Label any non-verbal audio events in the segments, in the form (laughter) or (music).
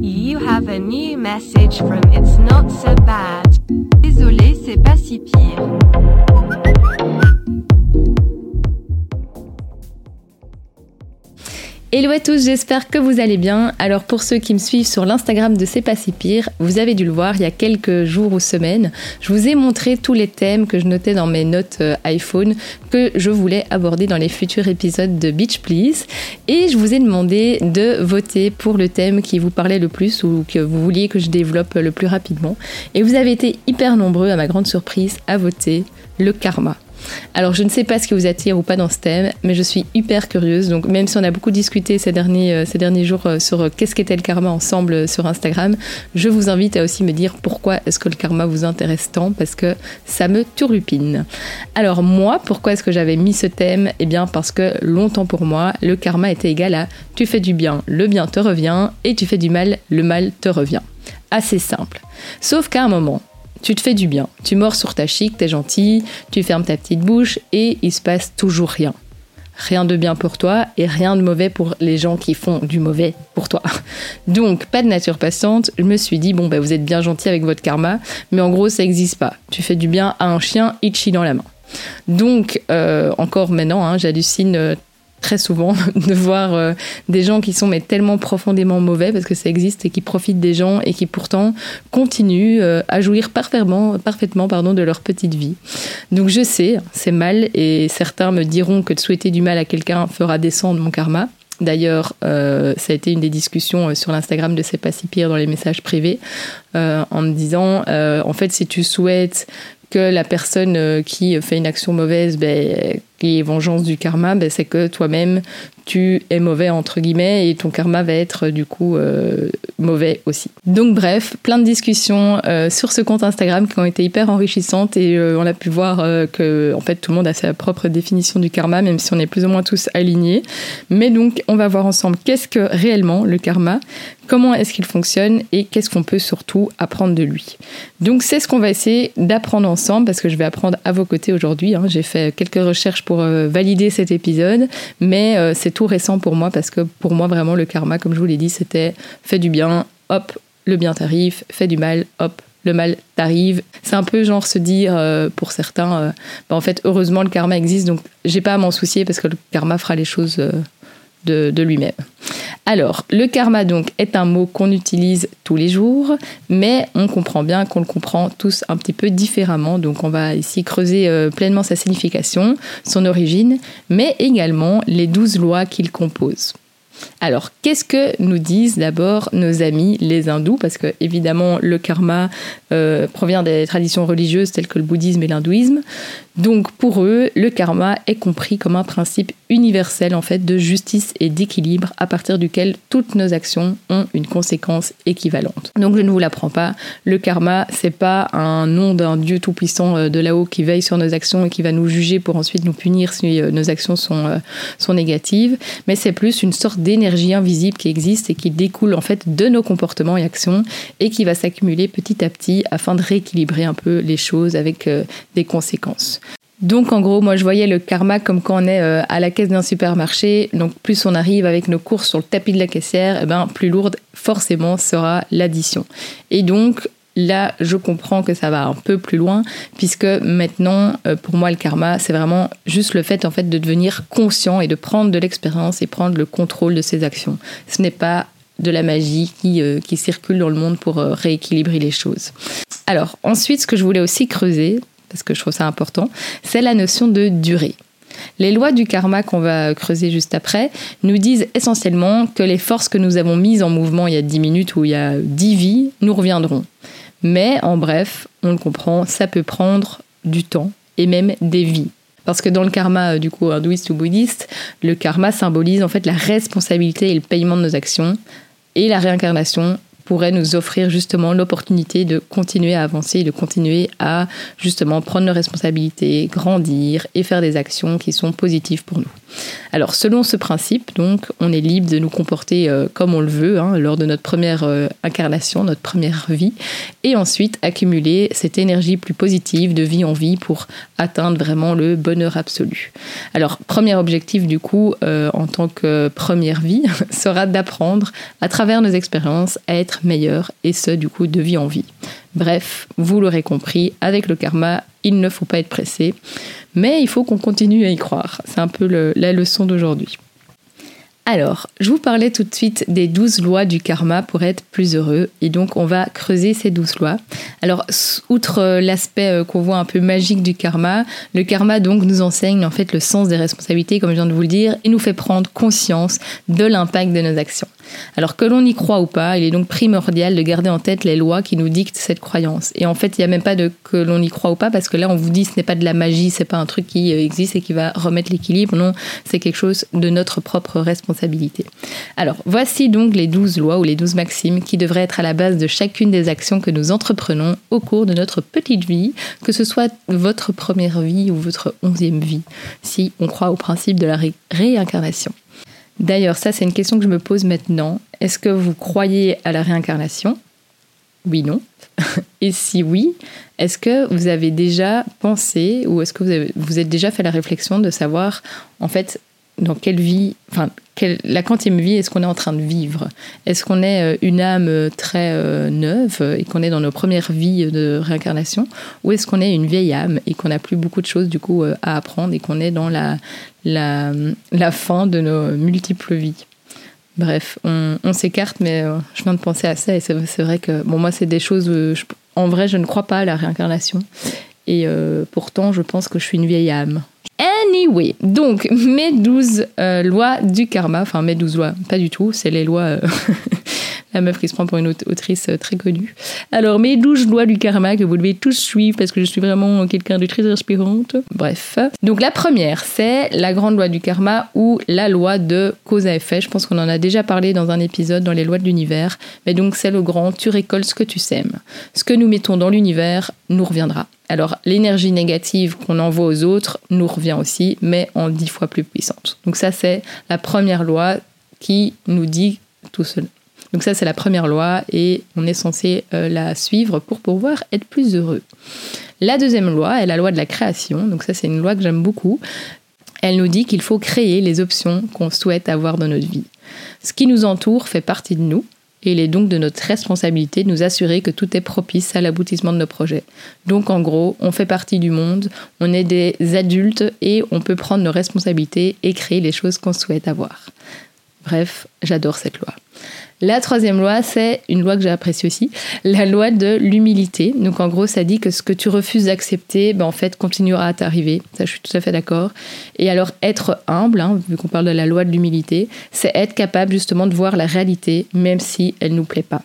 You have a new message from It's Not So Bad. Désolé, c'est pas si pire. Hello à tous, j'espère que vous allez bien. Alors pour ceux qui me suivent sur l'Instagram de C'est pas si pire, vous avez dû le voir il y a quelques jours ou semaines, je vous ai montré tous les thèmes que je notais dans mes notes euh, iPhone que je voulais aborder dans les futurs épisodes de Beach Please et je vous ai demandé de voter pour le thème qui vous parlait le plus ou que vous vouliez que je développe le plus rapidement et vous avez été hyper nombreux à ma grande surprise à voter le karma. Alors je ne sais pas ce qui vous attire ou pas dans ce thème, mais je suis hyper curieuse. Donc même si on a beaucoup discuté ces derniers, euh, jours euh, sur euh, qu'est-ce qu'était le karma ensemble sur Instagram, je vous invite à aussi me dire pourquoi est-ce que le karma vous intéresse tant, parce que ça me turlupine. Alors moi, pourquoi est-ce que j'avais mis ce thème? Eh bien parce que longtemps pour moi, le karma était égal à tu fais du bien, le bien te revient, et tu fais du mal, le mal te revient. Assez simple. Sauf qu'à un moment, tu te fais du bien. Tu mords sur ta chic, t'es gentil, tu fermes ta petite bouche et il se passe toujours rien. Rien de bien pour toi et rien de mauvais pour les gens qui font du mauvais pour toi. (laughs) Donc, pas de nature passante. Je me suis dit, bon, bah, vous êtes bien gentil avec votre karma, mais en gros, ça n'existe pas. Tu fais du bien à un chien, itchy dans la main. Donc, euh, encore maintenant, hein, j'hallucine euh, très souvent (laughs) de voir euh, des gens qui sont mais tellement profondément mauvais parce que ça existe et qui profitent des gens et qui pourtant continuent euh, à jouir parfaitement, parfaitement pardon, de leur petite vie. Donc je sais, c'est mal et certains me diront que de souhaiter du mal à quelqu'un fera descendre mon karma. D'ailleurs, euh, ça a été une des discussions sur l'Instagram de C'est pas si pire dans les messages privés, en me disant, en fait, si tu souhaites que la personne qui fait une action mauvaise, ben, qui est vengeance du karma, ben, c'est que toi-même, tu es mauvais, entre guillemets, et ton karma va être du coup euh, mauvais aussi. Donc bref, plein de discussions euh, sur ce compte Instagram qui ont été hyper enrichissantes et euh, on a pu voir que en fait tout le monde a sa propre définition du karma, même si on est plus ou moins tous alignés. Mais donc on va voir ensemble qu'est-ce que réellement le karma, comment est-ce qu'il fonctionne et qu'est-ce qu'on peut surtout apprendre de lui. Donc c'est ce qu'on va essayer d'apprendre ensemble parce que je vais apprendre à vos côtés aujourd'hui. Hein. J'ai fait quelques recherches pour euh, valider cet épisode, mais euh, c'est tout récent pour moi parce que pour moi vraiment le karma, comme je vous l'ai dit, c'était fais du bien, hop, le bien t'arrive, fais du mal, hop, le mal t'arrive. C'est un peu genre se dire euh, pour certains, bah, en fait heureusement le karma existe, donc j'ai pas à m'en soucier parce que le karma fera les choses de, lui-même. Alors, le karma donc est un mot qu'on utilise tous les jours, mais on comprend bien qu'on le comprend tous un petit peu différemment. Donc, on va ici creuser euh, pleinement sa signification, son origine, mais également les douze lois qu'il compose. Alors, qu'est-ce que nous disent d'abord nos amis les hindous? Parce que, évidemment, le karma euh, provient des traditions religieuses telles que le bouddhisme et l'hindouisme. Donc, pour eux, le karma est compris comme un principe universel en fait de justice et d'équilibre à partir duquel toutes nos actions ont une conséquence équivalente. Donc, je ne vous l'apprends pas. Le karma, c'est pas un nom d'un dieu tout puissant euh, de là-haut qui veille sur nos actions et qui va nous juger pour ensuite nous punir si euh, nos actions sont, sont négatives, mais c'est plus une sorte d'énergie invisible qui existe et qui découle en fait de nos comportements et actions et qui va s'accumuler petit à petit afin de rééquilibrer un peu les choses avec euh, des conséquences. Donc en gros, moi je voyais le karma comme quand on est euh, à la caisse d'un supermarché. Donc plus on arrive avec nos courses sur le tapis de la caissière, eh ben, plus lourde forcément sera l'addition. Et donc là, je comprends que ça va un peu plus loin, puisque maintenant, euh, pour moi, le karma, c'est vraiment juste le fait, en fait, de devenir conscient et de prendre de l'expérience et prendre le contrôle de ses actions. Ce n'est pas de la magie qui, euh, circule dans le monde pour euh, rééquilibrer les choses. Alors, ensuite, ce que je voulais aussi creuser, parce que je trouve ça important, c'est la notion de durée. Les lois du karma qu'on va creuser juste après nous disent essentiellement que les forces que nous avons mises en mouvement il y a 10 minutes ou il y a 10 vies nous reviendront. Mais en bref, on le comprend, ça peut prendre du temps et même des vies. Parce que dans le karma, euh, du coup, hindouiste ou bouddhiste, le karma symbolise en fait la responsabilité et le paiement de nos actions. Et la réincarnation pourrait nous offrir justement l'opportunité de continuer à avancer, de continuer à justement prendre nos responsabilités, grandir et faire des actions qui sont positives pour nous. Alors, selon ce principe, donc, on est libre de nous comporter euh, comme on le veut hein, lors de notre première euh, incarnation, notre première vie, et ensuite accumuler cette énergie plus positive de vie en vie pour atteindre vraiment le bonheur absolu. Alors, premier objectif du coup, euh, en tant que première vie, (laughs) sera d'apprendre à travers nos expériences à être meilleur, et ce, du coup, de vie en vie. Bref, vous l'aurez compris, avec le karma, il ne faut pas être pressé, mais il faut qu'on continue à y croire. C'est un peu la leçon d'aujourd'hui. Alors, je vous parlais tout de suite des douze lois du karma pour être plus heureux, et donc on va creuser ces douze lois. Alors, outre euh, l'aspect euh, qu'on voit un peu magique du karma, le karma donc nous enseigne en fait le sens des responsabilités, comme je viens de vous le dire, et nous fait prendre conscience de l'impact de nos actions. Alors que l'on y croit ou pas, il est donc primordial de garder en tête les lois qui nous dictent cette croyance. Et en fait, il n'y a même pas de que l'on y croit ou pas, parce que là, on vous dit ce n'est pas de la magie, c'est pas un truc qui euh, existe et qui va remettre l'équilibre. Non, c'est quelque chose de notre propre responsabilité. Alors, voici donc les douze lois ou les douze maximes qui devraient être à la base de chacune des actions que nous entreprenons au cours de notre petite vie, que ce soit votre première vie ou votre onzième vie, si on croit au principe de la réincarnation. D'ailleurs, ça c'est une question que je me pose maintenant. Est-ce que vous croyez à la réincarnation? Oui, non. (laughs) Et si oui, est-ce que vous avez déjà pensé ou est-ce que vous avez, déjà fait la réflexion de savoir en fait dans quelle vie, enfin, la quantième vie est-ce qu'on est en train de vivre? Est-ce qu'on est euh, une âme euh, très euh, neuve et qu'on est dans nos premières vies de réincarnation? Ou est-ce qu'on est une vieille âme et qu'on n'a plus beaucoup de choses du coup à apprendre et qu'on est dans la, la, la, fin de nos multiples vies? Bref, on, s'écarte, mais je viens de penser à ça et c'est vrai que, bon, moi, c'est des choses, en vrai, je ne crois pas à la réincarnation. Et pourtant, je pense que je suis une vieille âme. Anyway, donc mes 12 euh, lois du karma, enfin mes 12 lois, pas du tout, c'est les lois, euh, (laughs) la meuf qui se prend pour une autrice euh, très connue. Alors mes 12 lois du karma que vous devez tous suivre parce que je suis vraiment quelqu'un de très inspirante. Bref, donc la première c'est la grande loi du karma ou la loi de cause à effet. Je pense qu'on en a déjà parlé dans un épisode dans les lois de l'univers, mais donc c'est le grand tu récoltes ce que tu sèmes. Ce que nous mettons dans l'univers nous reviendra. Alors l'énergie négative qu'on envoie aux autres nous revient aussi, mais en dix fois plus puissante. Donc ça c'est la première loi qui nous dit tout cela. Donc ça c'est la première loi et on est censé euh, la suivre pour pouvoir être plus heureux. La deuxième loi est la loi de la création. Donc ça c'est une loi que j'aime beaucoup. Elle nous dit qu'il faut créer les options qu'on souhaite avoir dans notre vie. Ce qui nous entoure fait partie de nous et il est donc de notre responsabilité de nous assurer que tout est propice à l'aboutissement de nos projets. Donc en gros, on fait partie du monde, on est des adultes et on peut prendre nos responsabilités et créer les choses qu'on souhaite avoir. Bref, j'adore cette loi. La troisième loi, c'est une loi que j'ai appréciée aussi, la loi de l'humilité. Donc en gros, ça dit que ce que tu refuses d'accepter, ben, en fait, continuera à t'arriver. Ça, je suis tout à fait d'accord. Et alors, être humble, hein, vu qu'on parle de la loi de l'humilité, c'est être capable justement de voir la réalité, même si elle ne nous plaît pas.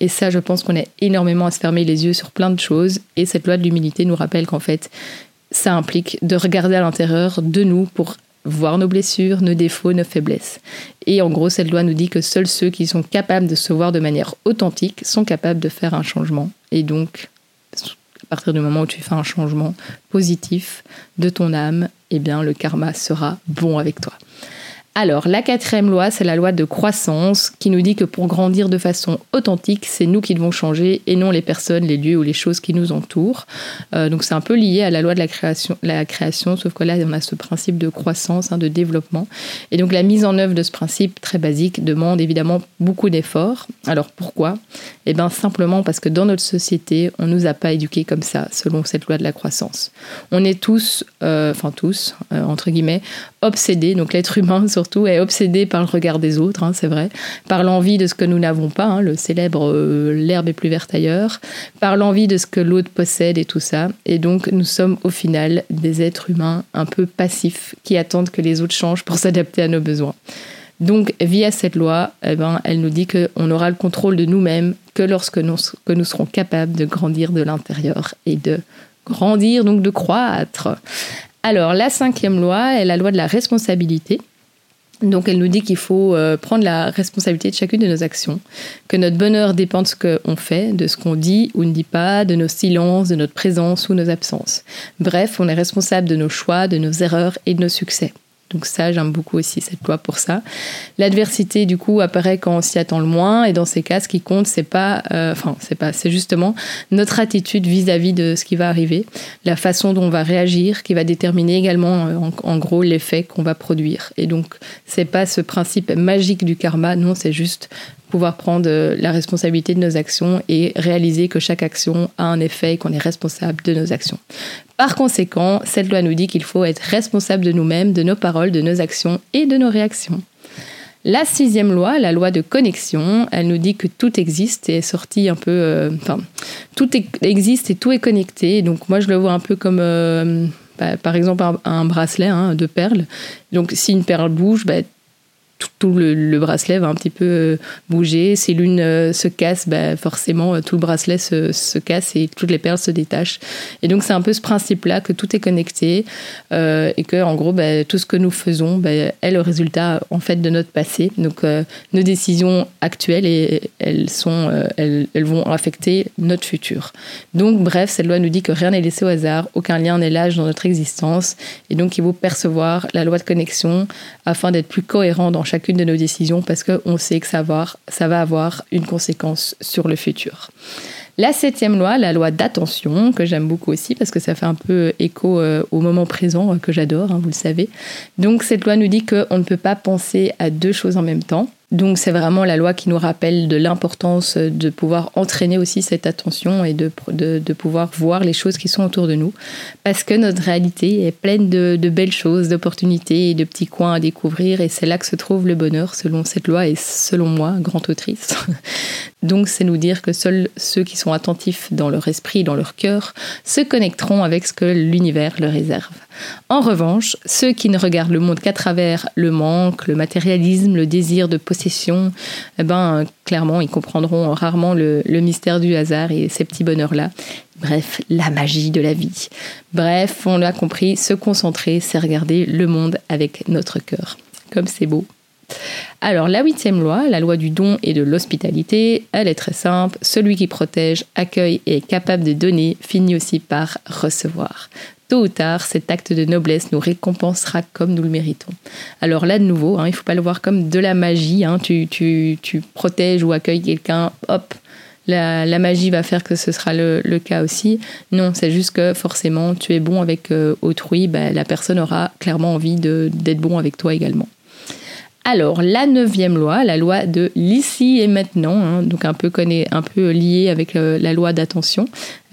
Et ça, je pense qu'on a énormément à se fermer les yeux sur plein de choses. Et cette loi de l'humilité nous rappelle qu'en fait, ça implique de regarder à l'intérieur de nous pour voir nos blessures, nos défauts, nos faiblesses. Et en gros, cette loi nous dit que seuls ceux qui sont capables de se voir de manière authentique sont capables de faire un changement. Et donc, à partir du moment où tu fais un changement positif de ton âme, eh bien, le karma sera bon avec toi. Alors, la quatrième loi, c'est la loi de croissance qui nous dit que pour grandir de façon authentique, c'est nous qui devons changer et non les personnes, les lieux ou les choses qui nous entourent. Euh, donc, c'est un peu lié à la loi de la création, la création, sauf que là, on a ce principe de croissance, hein, de développement. Et donc, la mise en œuvre de ce principe très basique demande évidemment beaucoup d'efforts. Alors, pourquoi? Eh bien, simplement parce que dans notre société, on ne nous a pas éduqués comme ça, selon cette loi de la croissance. On est tous, euh, enfin tous, euh, entre guillemets, obsédés, donc l'être humain, surtout est obsédé par le regard des autres, hein, c'est vrai, par l'envie de ce que nous n'avons pas, hein, le célèbre euh, l'herbe est plus verte ailleurs, par l'envie de ce que l'autre possède et tout ça. Et donc nous sommes au final des êtres humains un peu passifs qui attendent que les autres changent pour (laughs) s'adapter à nos besoins. Donc, via cette loi, eh ben, elle nous dit qu'on aura le contrôle de nous-mêmes que lorsque nous, que nous serons capables de grandir de l'intérieur et de grandir, donc de croître. Alors, la cinquième loi est la loi de la responsabilité Donc elle nous dit qu'il faut euh, prendre la responsabilité de chacune de nos actions, que notre bonheur dépend de ce qu'on fait, de ce qu'on dit ou ne dit pas, de nos silences, de notre présence ou nos absences. Bref, on est responsable de nos choix, de nos erreurs et de nos succès. Donc ça, j'aime beaucoup aussi cette loi pour ça. L'adversité, du coup, apparaît quand on s'y attend le moins. Et dans ces cas, ce qui compte, c'est pas, euh, c'est pas, c'est justement notre attitude vis-à-vis de ce qui va arriver, la façon dont on va réagir, qui va déterminer également, euh, en, en gros, l'effet qu'on va produire. Et donc, c'est pas ce principe magique du karma. Non, c'est juste pouvoir prendre euh, la responsabilité de nos actions et réaliser que chaque action a un effet et qu'on est responsable de nos actions. Par conséquent, cette loi nous dit qu'il faut être responsable de nous-mêmes, de nos paroles, de nos actions et de nos réactions. La sixième loi, la loi de connexion, elle nous dit que tout existe et est sorti un peu. Euh, enfin, tout existe et tout est connecté. Donc, moi, je le vois un peu comme. Euh, bah, par exemple, un, bracelet hein, de perles. Donc, si une perle bouge, bah, tout, le, bracelet va un petit peu euh, bouger. Si l'une euh, se casse, bah, forcément, euh, tout le bracelet se, casse et toutes les perles se détachent. Et donc, c'est un peu ce principe-là que tout est connecté et que, en gros, bah, tout ce que nous faisons bah, est le résultat, en fait, de notre passé. Donc, nos décisions actuelles, et, elles, sont, elles, vont affecter notre futur. Donc, bref, cette loi nous dit que rien n'est laissé au hasard, aucun lien n'est lâche dans notre existence. Et donc, il faut percevoir la loi de connexion afin d'être plus cohérent dans chacune de nos décisions parce qu'on sait que ça va, avoir une conséquence sur le futur. La septième loi, la loi d'attention, que j'aime beaucoup aussi parce que ça fait un peu écho euh, au moment présent euh, que j'adore, hein, vous le savez. Donc cette loi nous dit qu'on ne peut pas penser à deux choses en même temps. Donc c'est vraiment la loi qui nous rappelle de l'importance de pouvoir entraîner aussi cette attention et de, de, pouvoir voir les choses qui sont autour de nous. Parce que notre réalité est pleine de, de belles choses, d'opportunités et de petits coins à découvrir. Et c'est là que se trouve le bonheur selon cette loi et selon moi, grande autrice. (laughs) Donc c'est nous dire que seuls ceux qui sont attentifs dans leur esprit, dans leur cœur, se connecteront avec ce que l'univers leur réserve. En revanche, ceux qui ne regardent le monde qu'à travers le manque, le matérialisme, le désir de possession, eh ben, clairement, ils comprendront rarement le, le mystère du hasard et ces petits bonheurs-là. Bref, la magie de la vie. Bref, on l'a compris, se concentrer, c'est regarder le monde avec notre cœur. Comme c'est beau. Alors la huitième loi, la loi du don et de l'hospitalité, elle est très simple. Celui qui protège, accueille et est capable de donner finit aussi par recevoir tôt ou tard, cet acte de noblesse nous récompensera comme nous le méritons. Alors là, de nouveau, hein, il ne faut pas le voir comme de la magie. Hein. Tu, protèges ou accueilles quelqu'un, hop, la, magie va faire que ce sera le, le cas aussi. Non, c'est juste que forcément, tu es bon avec euh, autrui, bah, la personne aura clairement envie d'être bon avec toi également. Alors, la neuvième loi, la loi de l'ici et maintenant, hein, donc un peu, un peu liée avec euh, la loi d'attention,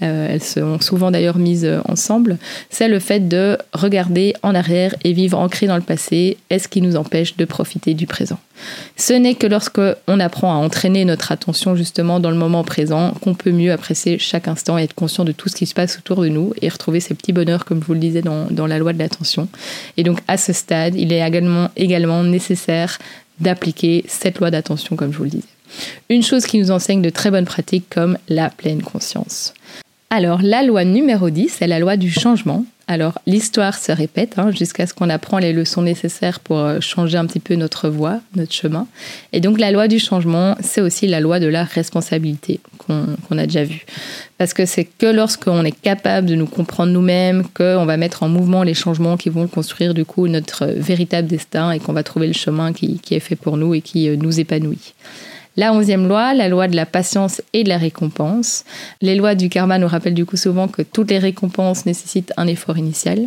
elles sont souvent d'ailleurs mises euh, ensemble, c'est le fait de regarder en arrière et vivre ancré dans le passé est ce qui nous empêche de profiter du présent? Ce n'est que lorsque on apprend à entraîner notre attention justement dans le moment présent qu'on peut mieux apprécier chaque instant et être conscient de tout ce qui se passe autour de nous et retrouver ces petits bonheurs comme je vous le disais dans, dans la loi de l'attention. Et donc à ce stade, il est également, également nécessaire d'appliquer cette loi d'attention comme je vous le disais. Une chose qui nous enseigne de très bonnes pratiques comme la pleine conscience. Alors, la loi numéro 10, c'est la loi du changement. Alors, l'histoire se répète hein, jusqu'à ce qu'on apprend les leçons nécessaires pour euh, changer un petit peu notre voie, notre chemin. Et donc, la loi du changement, c'est aussi la loi de la responsabilité qu'on a déjà vue. Parce que c'est que lorsqu'on est capable de nous comprendre nous-mêmes, qu'on va mettre en mouvement les changements qui vont construire du coup notre véritable destin et qu'on va trouver le chemin qui, qui est fait pour nous et qui euh, nous épanouit. La onzième loi, la loi de la patience et de la récompense. Les lois du karma nous rappellent du coup souvent que toutes les récompenses nécessitent un effort initial,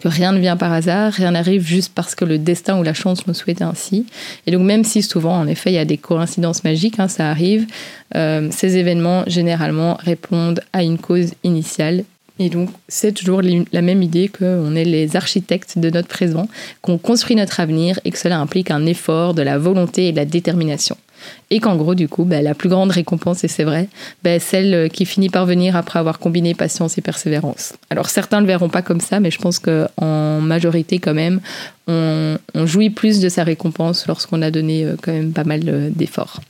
que rien ne vient par hasard, rien n'arrive juste parce que le destin ou la chance nous souhaite ainsi. Et donc même si souvent, en effet, il y a des coïncidences magiques, hein, ça arrive, euh, ces événements généralement répondent à une cause initiale et donc, c'est toujours la même idée qu'on est les architectes de notre présent, qu'on construit notre avenir et que cela implique un effort, de la volonté et de la détermination. Et qu'en gros, du coup, bah, la plus grande récompense, et c'est vrai, bah, celle qui finit par venir après avoir combiné patience et persévérance. Alors certains ne le verront pas comme ça, mais je pense qu'en majorité, quand même, on, jouit plus de sa récompense lorsqu'on a donné euh, quand même pas mal euh, d'efforts.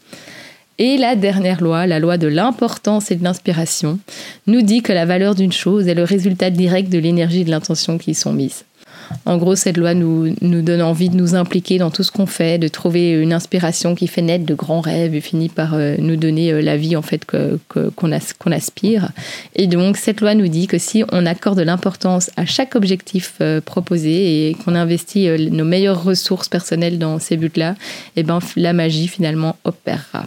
Et la dernière loi, la loi de l'importance et de l'inspiration, nous dit que la valeur d'une chose est le résultat direct de l'énergie et de l'intention qui y sont mises. En gros, cette loi nous, donne envie de nous impliquer dans tout ce qu'on fait, de trouver une inspiration qui fait naître de grands rêves et finit par euh, nous donner euh, la vie en fait qu'on aspire. Et donc, cette loi nous dit que si on accorde de l'importance à chaque objectif euh, proposé et qu'on investit nos meilleures ressources personnelles dans ces buts-là, eh ben, la magie finalement opérera.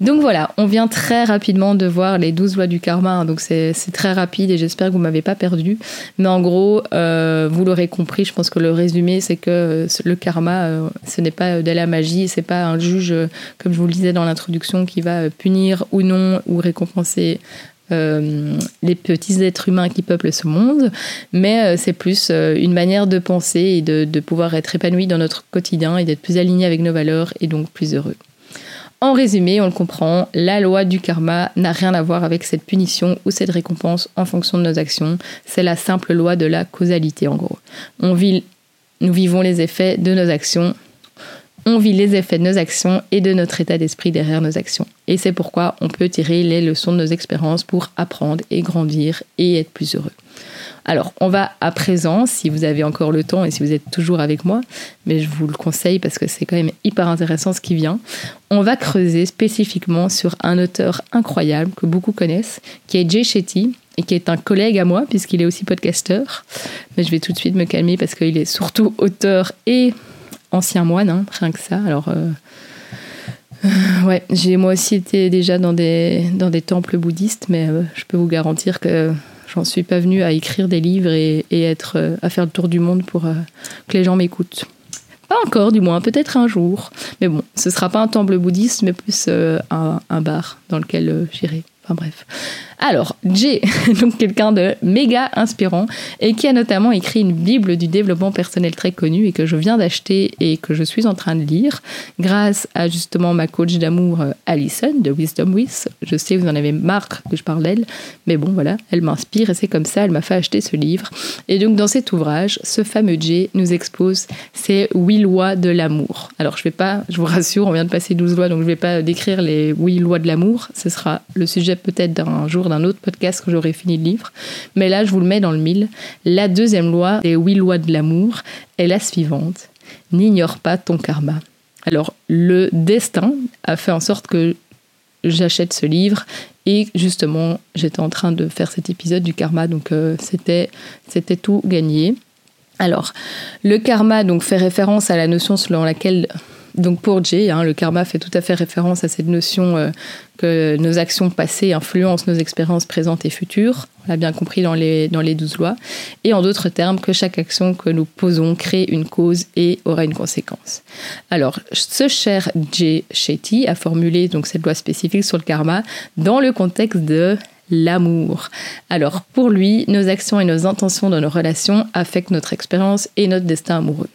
Donc voilà, on vient très rapidement de voir les 12 lois du karma, hein, donc c'est très rapide et j'espère que vous m'avez pas perdu. Mais en gros, euh, vous l'aurez compris, je pense que le résumé c'est que euh, le karma, euh, ce n'est pas de la magie, c'est pas un juge, comme je vous le disais dans l'introduction, qui va punir ou non ou récompenser les petits êtres humains qui peuplent ce monde, mais c'est plus une manière de penser et de, de pouvoir être épanoui dans notre quotidien et d'être plus aligné avec nos valeurs et donc plus heureux. En résumé, on le comprend, la loi du karma n'a rien à voir avec cette punition ou cette récompense en fonction de nos actions. C'est la simple loi de la causalité en gros. On vit, nous vivons les effets de nos actions. On vit les effets de nos actions et de notre état d'esprit derrière nos actions. Et c'est pourquoi on peut tirer les leçons de nos expériences pour apprendre et grandir et être plus heureux. Alors, on va à présent, si vous avez encore le temps et si vous êtes toujours avec moi, mais je vous le conseille parce que c'est quand même hyper intéressant ce qui vient, on va creuser spécifiquement sur un auteur incroyable que beaucoup connaissent, qui est Jay Shetty, et qui est un collègue à moi, puisqu'il est aussi podcasteur. Mais je vais tout de suite me calmer parce qu'il est surtout auteur et ancien moine, hein, rien que ça. Alors, euh, ouais, j'ai moi aussi été déjà dans des, dans des temples bouddhistes, mais euh, je peux vous garantir que J'en suis pas venue à écrire des livres et, être, euh, à faire le tour du monde pour euh, que les gens m'écoutent. Pas encore, du moins, peut-être un jour. Mais bon, ce sera pas un temple bouddhiste, mais plus euh, un, un, bar dans lequel j'irai. Enfin bref. Alors, Jay, donc quelqu'un de méga inspirant et qui a notamment écrit une Bible du développement personnel très connue et que je viens d'acheter et que je suis en train de lire grâce à justement ma coach d'amour euh, Alison de Wisdom With. Je sais, vous en avez marre que je parle d'elle, mais bon, voilà, elle m'inspire et c'est comme ça, elle m'a fait acheter ce livre. Et donc, dans cet ouvrage, ce fameux Jay nous expose ces huit lois de l'amour. Alors, je vais pas, je vous rassure, on vient de passer 12 lois, donc je vais pas décrire les huit lois de l'amour. Ce sera le sujet peut-être d'un jour d'un autre podcast que j'aurai fini le livre. Mais là, je vous le mets dans le mille. La deuxième loi des huit lois de l'amour est la suivante. N'ignore pas ton karma. Alors, le destin a fait en sorte que j'achète ce livre et justement, j'étais en train de faire cet épisode du karma, donc euh, c'était c'était tout gagné. Alors, le karma donc fait référence à la notion selon laquelle donc pour Jay, hein, le karma fait tout à fait référence à cette notion euh, que nos actions passées influencent nos expériences présentes et futures. On l'a bien compris dans les, dans les douze lois. Et en d'autres termes, que chaque action que nous posons crée une cause et aura une conséquence. Alors, ce cher Jay Shetty a formulé donc cette loi spécifique sur le karma dans le contexte de l'amour. Alors, pour lui, nos actions et nos intentions dans nos relations affectent notre expérience et notre destin amoureux.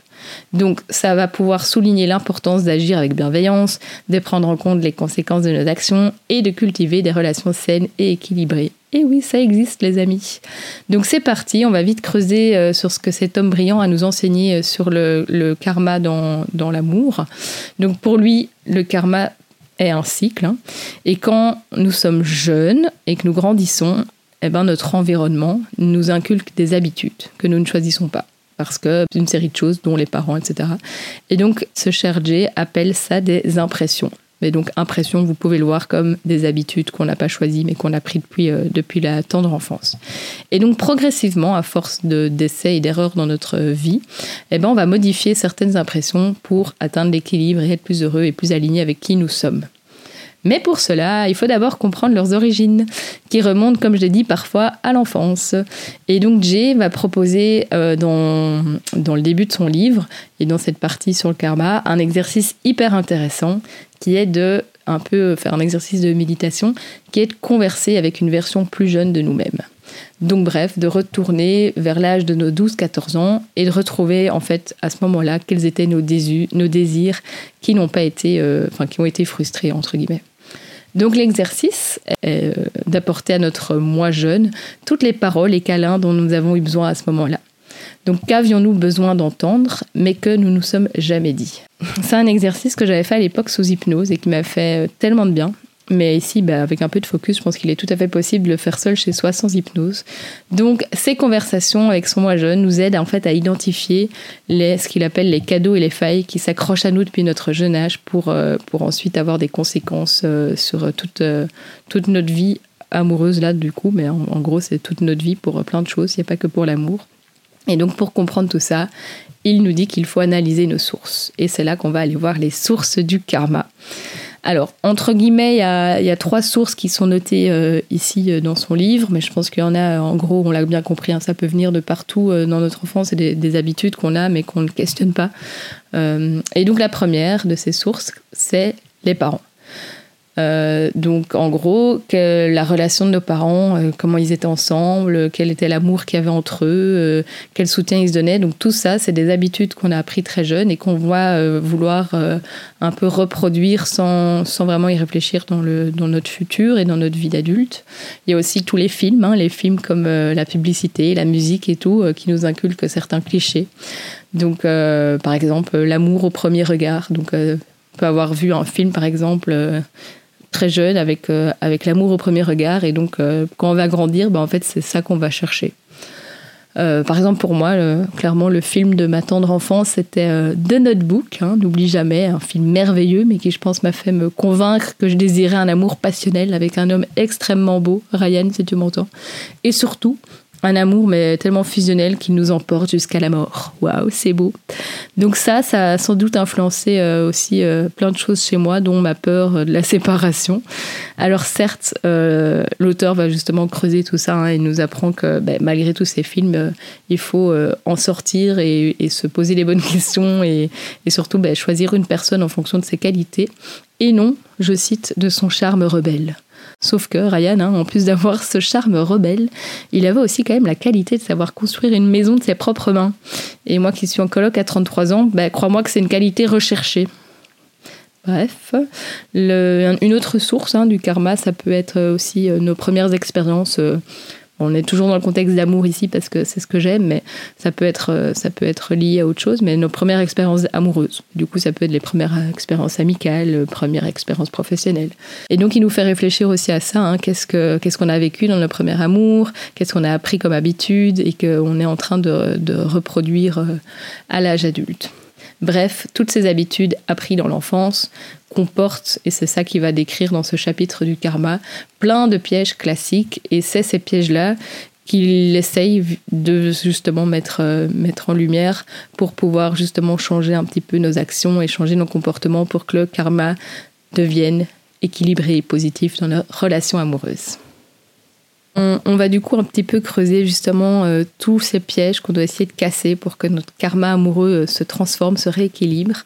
Donc ça va pouvoir souligner l'importance d'agir avec bienveillance, de prendre en compte les conséquences de nos actions et de cultiver des relations saines et équilibrées. Et oui, ça existe les amis. Donc c'est parti, on va vite creuser euh, sur ce que cet homme brillant a nous enseigné euh, sur le, karma dans, l'amour. Donc pour lui, le karma est un cycle. Hein. Et quand nous sommes jeunes et que nous grandissons, eh ben, notre environnement nous inculque des habitudes que nous ne choisissons pas parce que une série de choses, dont les parents, etc. Et donc, ce cher Jay appelle ça des impressions. Mais donc, impressions, vous pouvez le voir comme des habitudes qu'on n'a pas choisies, mais qu'on a pris depuis, euh, depuis la tendre enfance. Et donc, progressivement, à force d'essais et d'erreurs dans notre vie, eh ben, on va modifier certaines impressions pour atteindre l'équilibre et être plus heureux et plus aligné avec qui nous sommes. Mais pour cela, il faut d'abord comprendre leurs origines, qui remontent, comme je l'ai dit, parfois à l'enfance. Et donc Jay va proposer euh, dans, dans le début de son livre, et dans cette partie sur le karma, un exercice hyper intéressant, qui est de un peu faire un exercice de méditation, qui est de converser avec une version plus jeune de nous-mêmes. Donc bref, de retourner vers l'âge de nos 12-14 ans et de retrouver en fait à ce moment-là quels étaient nos, désirs, nos désirs qui n'ont pas été, euh, enfin qui ont été frustrés entre guillemets. Donc l'exercice est euh, d'apporter à notre moi jeune toutes les paroles et câlins dont nous avons eu besoin à ce moment-là. Donc qu'avions-nous besoin d'entendre, mais que nous nous sommes jamais dit? C'est un exercice que j'avais fait à l'époque sous hypnose et qui m'a fait euh, tellement de bien. Mais ici, bah, avec un peu de focus, je pense qu'il est tout à fait possible de le faire seul chez soi sans hypnose. Donc, ces conversations avec son moi jeune nous aident en fait à identifier les, ce qu'il appelle les cadeaux et les failles qui s'accrochent à nous depuis notre jeune âge pour, euh, pour ensuite avoir des conséquences euh, sur toute, euh, toute notre vie amoureuse là du coup. Mais en, en gros, c'est toute notre vie pour plein de choses. Il n'y a pas que pour l'amour. Et donc, pour comprendre tout ça, il nous dit qu'il faut analyser nos sources. Et c'est là qu'on va aller voir les sources du karma. Alors, entre guillemets, il y a, trois sources qui sont notées euh, ici euh, dans son livre, mais je pense qu'il y en a, en gros, on l'a bien compris, hein, ça peut venir de partout euh, dans notre enfance, c'est des, habitudes qu'on a, mais qu'on ne questionne pas. et donc, la première de ces sources, c'est les parents. Euh, donc en gros, la relation de nos parents, euh, comment ils étaient ensemble, quel était l'amour qu'il y avait entre eux, euh, quel soutien ils se donnaient. Donc tout ça, c'est des habitudes qu'on a appris très jeune et qu'on va vouloir un peu reproduire sans, vraiment y réfléchir dans notre futur et dans notre vie d'adulte. Il y a aussi tous les films, hein, les films comme la publicité, la musique et tout, qui nous inculquent certains clichés. Donc par exemple, l'amour au premier regard. Donc on peut avoir vu un film par exemple très jeune avec, euh, avec l'amour au premier regard. Et donc, euh, quand on va grandir, ben, en fait, c'est ça qu'on va chercher. Euh, par exemple, pour moi, clairement, le film de ma tendre enfance, c'était The Notebook, hein, n'oublie jamais, un film merveilleux, mais qui, je pense, m'a fait me convaincre que je désirais un amour passionnel avec un homme extrêmement beau, Ryan, si tu m'entends. Et surtout, un amour mais tellement fusionnel qu'il nous emporte jusqu'à la mort. Waouh, c'est beau. Donc ça, ça a sans doute influencé euh, aussi euh, plein de choses chez moi, dont ma peur euh, de la (laughs) séparation. Alors certes, l'auteur va justement creuser tout ça hein, et nous apprend que ben, malgré tous ces films, il faut en sortir et, se poser les bonnes (laughs) questions et, surtout ben, choisir une personne en fonction de ses qualités et non, je cite, de son charme rebelle. Sauf que Ryan, hein, en plus d'avoir ce charme rebelle, il avait aussi quand même la qualité de savoir construire une maison de ses propres mains. Et moi qui suis en coloc à 33 ans, bah, crois-moi que c'est une qualité recherchée. Bref, une autre source hein, du karma, ça peut être aussi euh, nos premières expériences euh, on est toujours dans le contexte d'amour ici parce que c'est ce que j'aime, mais ça peut, être, euh, ça peut être lié à autre chose. Mais nos premières expériences amoureuses, du coup, ça peut être les premières expériences amicales, premières expériences professionnelles. Et donc, il nous fait réfléchir aussi à ça. Hein. qu'est-ce qu'on a vécu dans notre premier amour? Qu'est-ce qu'on a appris comme habitude? Et qu'on est en train de, de reproduire euh, à l'âge adulte Bref, toutes ces habitudes apprises dans l'enfance comportent, et c'est ça qu'il va décrire dans ce chapitre du karma, plein de pièges classiques, et c'est ces pièges-là qu'il essaye de justement mettre, euh, mettre en lumière pour pouvoir justement changer un petit peu nos actions et changer nos comportements pour que le karma devienne équilibré et positif dans nos relations amoureuses. On, va du coup un petit peu creuser justement euh, tous ces pièges qu'on doit essayer de casser pour que notre karma amoureux euh, se transforme, se rééquilibre.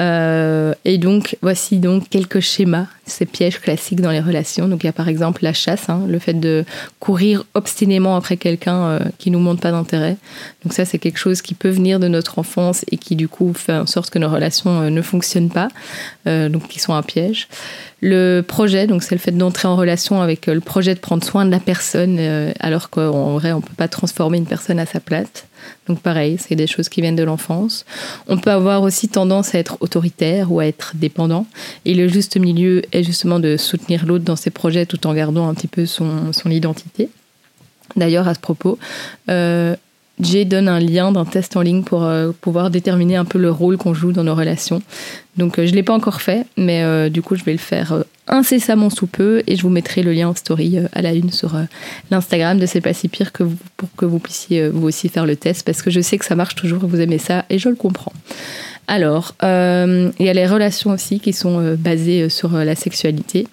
Euh, et donc voici donc quelques schémas, ces pièges classiques dans les relations. Donc il y a par exemple la chasse, hein, le fait de courir obstinément après quelqu'un qui nous montre pas d'intérêt. Donc ça c'est quelque chose qui peut venir de notre enfance et qui du coup fait en sorte que nos relations ne fonctionnent pas, donc qui sont un piège. Le projet, donc c'est le fait d'entrer en relation avec euh, le projet de prendre soin de la personne, euh, alors qu'en vrai, on peut pas transformer une personne à sa place. Donc pareil, c'est des choses qui viennent de l'enfance. On peut avoir aussi tendance à être autoritaire ou à être dépendant. Et le juste milieu est justement de soutenir l'autre dans ses projets tout en gardant un petit peu son, son identité. D'ailleurs, à ce propos, euh, Jay donne un lien d'un test en ligne pour euh, pouvoir déterminer un peu le rôle qu'on joue dans nos relations. Donc euh, je ne l'ai pas encore fait, mais euh, du coup je vais le faire incessamment sous peu et je vous mettrai le lien en story à la une sur l'Instagram de C'est pas si pire que vous, pour que vous puissiez vous aussi faire le test parce que je sais que ça marche toujours, vous aimez ça et je le comprends. Alors, euh, il y a les relations aussi qui sont euh, basées euh, sur la sexualité.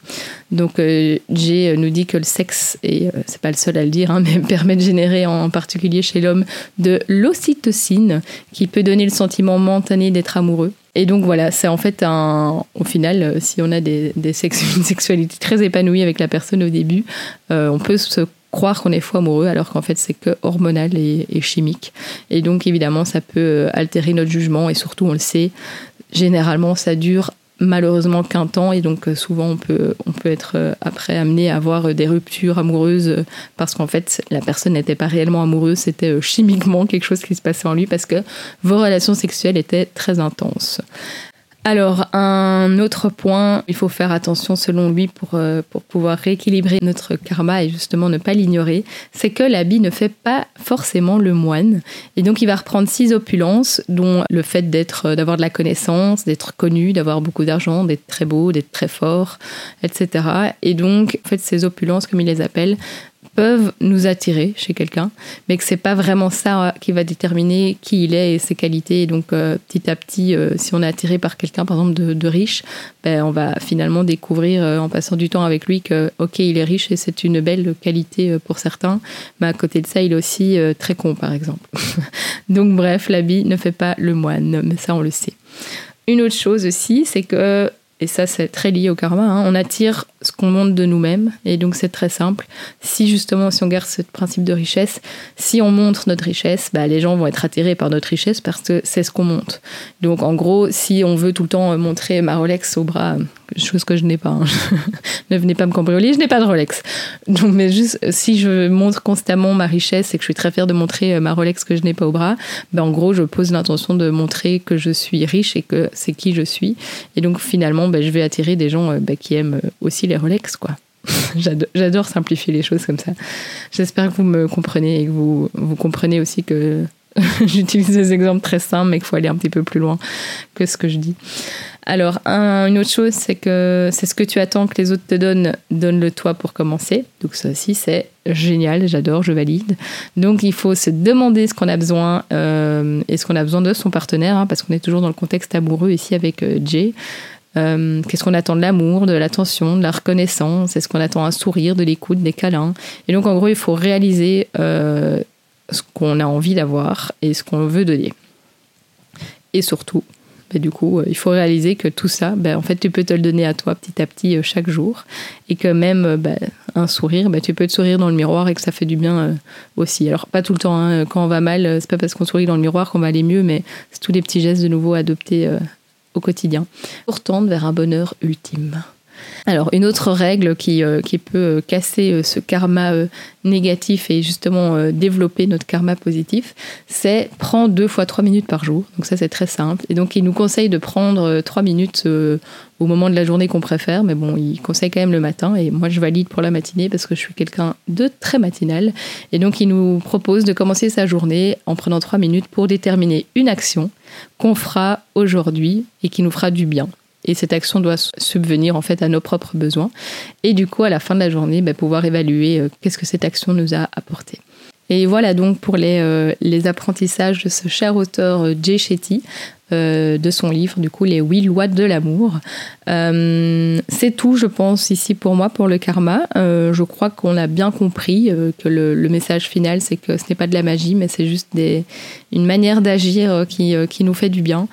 Donc, J nous dit que le sexe, et c'est pas le seul à le dire, hein, (laughs) mais permet de générer en particulier chez l'homme de l'ocytocine qui peut donner le sentiment momentané d'être amoureux. Et donc voilà, c'est en fait un, au final, si on a des, des (laughs) une sexualité très épanouie avec la personne au début, on peut se croire qu'on est fou amoureux alors qu'en fait c'est que hormonal et, chimique. Et donc évidemment ça peut euh, altérer notre jugement et surtout on le sait, généralement ça dure malheureusement qu'un temps et donc euh, souvent on peut, on peut être euh, après amené à avoir des ruptures amoureuses parce qu'en fait la personne n'était pas réellement amoureuse, c'était chimiquement quelque chose qui se passait en lui parce que vos relations sexuelles étaient très intenses. Alors, un autre point, il faut faire attention selon lui pour, euh, pour pouvoir rééquilibrer notre karma et justement ne pas l'ignorer, c'est que l'habit ne fait pas forcément le moine. Et donc, il va reprendre six opulences, dont le fait d'être, euh, d'avoir de la connaissance, d'être connu, d'avoir beaucoup d'argent, d'être très beau, d'être très fort, etc. Et donc, en fait, ces opulences, comme il les appelle, peuvent nous attirer chez quelqu'un, mais que c'est pas vraiment ça qui va déterminer qui il est et ses qualités. Et donc euh, petit à petit, euh, si on est attiré par quelqu'un, par exemple de, riche, ben, on va finalement découvrir euh, en passant du temps avec lui que ok, il est riche et c'est une belle qualité pour certains, mais à côté de ça, il est aussi très con, par exemple. (laughs) donc bref, l'habit ne fait pas le moine, mais ça on le sait. Une autre chose aussi, c'est que et ça c'est très lié au karma, hein. on attire ce qu'on montre de nous-mêmes, et donc c'est très simple. Si justement, si on garde ce principe de richesse, si on montre notre richesse, bah, les gens vont être attirés par notre richesse parce que c'est ce qu'on montre. Donc en gros, si on veut tout le temps montrer ma Rolex au bras, chose que je n'ai pas. Hein. (laughs) ne venez pas me cambrioler, je n'ai pas de Rolex. Donc, mais juste, si je montre constamment ma richesse et que je suis très fière de montrer euh, ma Rolex que je n'ai pas au bras, ben en gros, je pose l'intention de montrer que je suis riche et que c'est qui je suis. Et donc, finalement, ben, je vais attirer des gens euh, ben, qui aiment euh, aussi les Rolex, quoi. (laughs) J'adore simplifier les choses comme ça. J'espère que vous me comprenez et que vous, comprenez aussi que (laughs) j'utilise des exemples très simples, mais qu'il faut aller un petit peu plus loin que ce que je dis. Alors, une autre chose, c'est que c'est ce que tu attends que les autres te donnent, donne-le toi pour commencer. Donc ça aussi, c'est génial, j'adore, je valide. Donc il faut se demander ce qu'on a besoin euh, et ce qu'on a besoin de son partenaire, hein, parce qu'on est toujours dans le contexte amoureux ici avec euh, Jay. Euh, qu'est-ce qu'on attend de l'amour, de l'attention, de la reconnaissance? Est-ce qu'on attend un sourire, de l'écoute, des câlins? Et donc en gros, il faut réaliser ce qu'on a envie d'avoir et ce qu'on veut donner. Et surtout, bah, du coup, euh, il faut réaliser que tout ça, bah, en fait, tu peux te le donner à toi petit à petit euh, chaque jour. Et que même euh, bah, un sourire, tu peux te sourire dans le miroir et que ça fait du bien aussi. Alors, pas tout le temps, hein. quand on va mal, c'est pas parce qu'on sourit dans le miroir qu'on va aller mieux, mais c'est tous les petits gestes de nouveau adoptés au quotidien pour tendre vers un bonheur ultime. Alors, une autre règle qui, euh, peut euh, casser euh, ce karma négatif et justement développer notre karma positif, c'est prendre deux fois trois minutes par jour. Donc ça, c'est très simple. Et donc, il nous conseille de prendre trois minutes au moment de la journée qu'on préfère, mais bon, il conseille quand même le matin. Et moi, je valide pour la matinée parce que je suis quelqu'un de très matinal. Et donc, il nous propose de commencer sa journée en prenant trois minutes pour déterminer une action qu'on fera aujourd'hui et qui nous fera du bien et cette action doit subvenir en fait à nos propres besoins et du coup à la fin de la journée bah, pouvoir évaluer euh, qu'est-ce que cette action nous a apporté. Et voilà donc pour les, euh, les apprentissages de ce cher auteur euh, Jay Shetty. Euh, de son livre, du coup, les huit lois de l'amour. Euh, c'est tout, je pense, ici pour moi, pour le karma. Euh, je crois qu'on a bien compris que le, message final, c'est que ce n'est pas de la magie, mais c'est juste des, une manière d'agir qui, qui nous fait du bien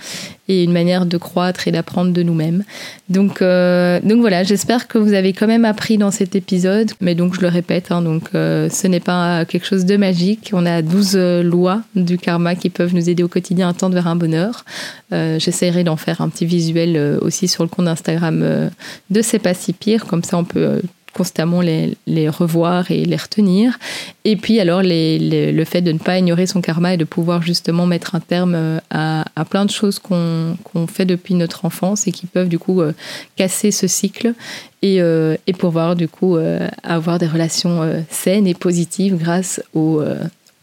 et une manière de croître et d'apprendre de nous-mêmes. Donc, donc voilà, j'espère que vous avez quand même appris dans cet épisode, mais donc je le répète, hein, donc ce n'est pas quelque chose de magique. On a 12 lois du karma qui peuvent nous aider au quotidien à tendre vers un bonheur. Euh, j'essaierai d'en faire un petit visuel euh, aussi sur le compte Instagram euh, de C'est pas si pire, comme ça on peut constamment les, revoir et les retenir. Et puis alors le fait de ne pas ignorer son karma et de pouvoir justement mettre un terme à, plein de choses qu'on fait depuis notre enfance et qui peuvent du coup casser ce cycle et, et pouvoir du coup avoir des relations saines et positives grâce au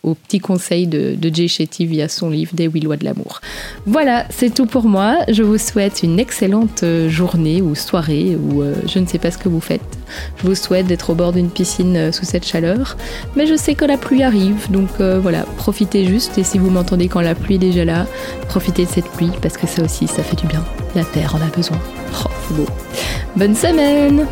aux petits conseils de, Jay Shetty via son livre Des huit lois de l'amour. Voilà, c'est tout pour moi. Je vous souhaite une excellente euh, journée ou soirée ou euh, je ne sais pas ce que vous faites. Je vous souhaite d'être au bord d'une piscine euh, sous cette chaleur. Mais je sais que la pluie arrive, donc voilà, profitez juste. Et si vous m'entendez quand la pluie est déjà là, profitez de cette pluie parce que ça aussi, ça fait du bien. La terre en a besoin. Oh. Bonne semaine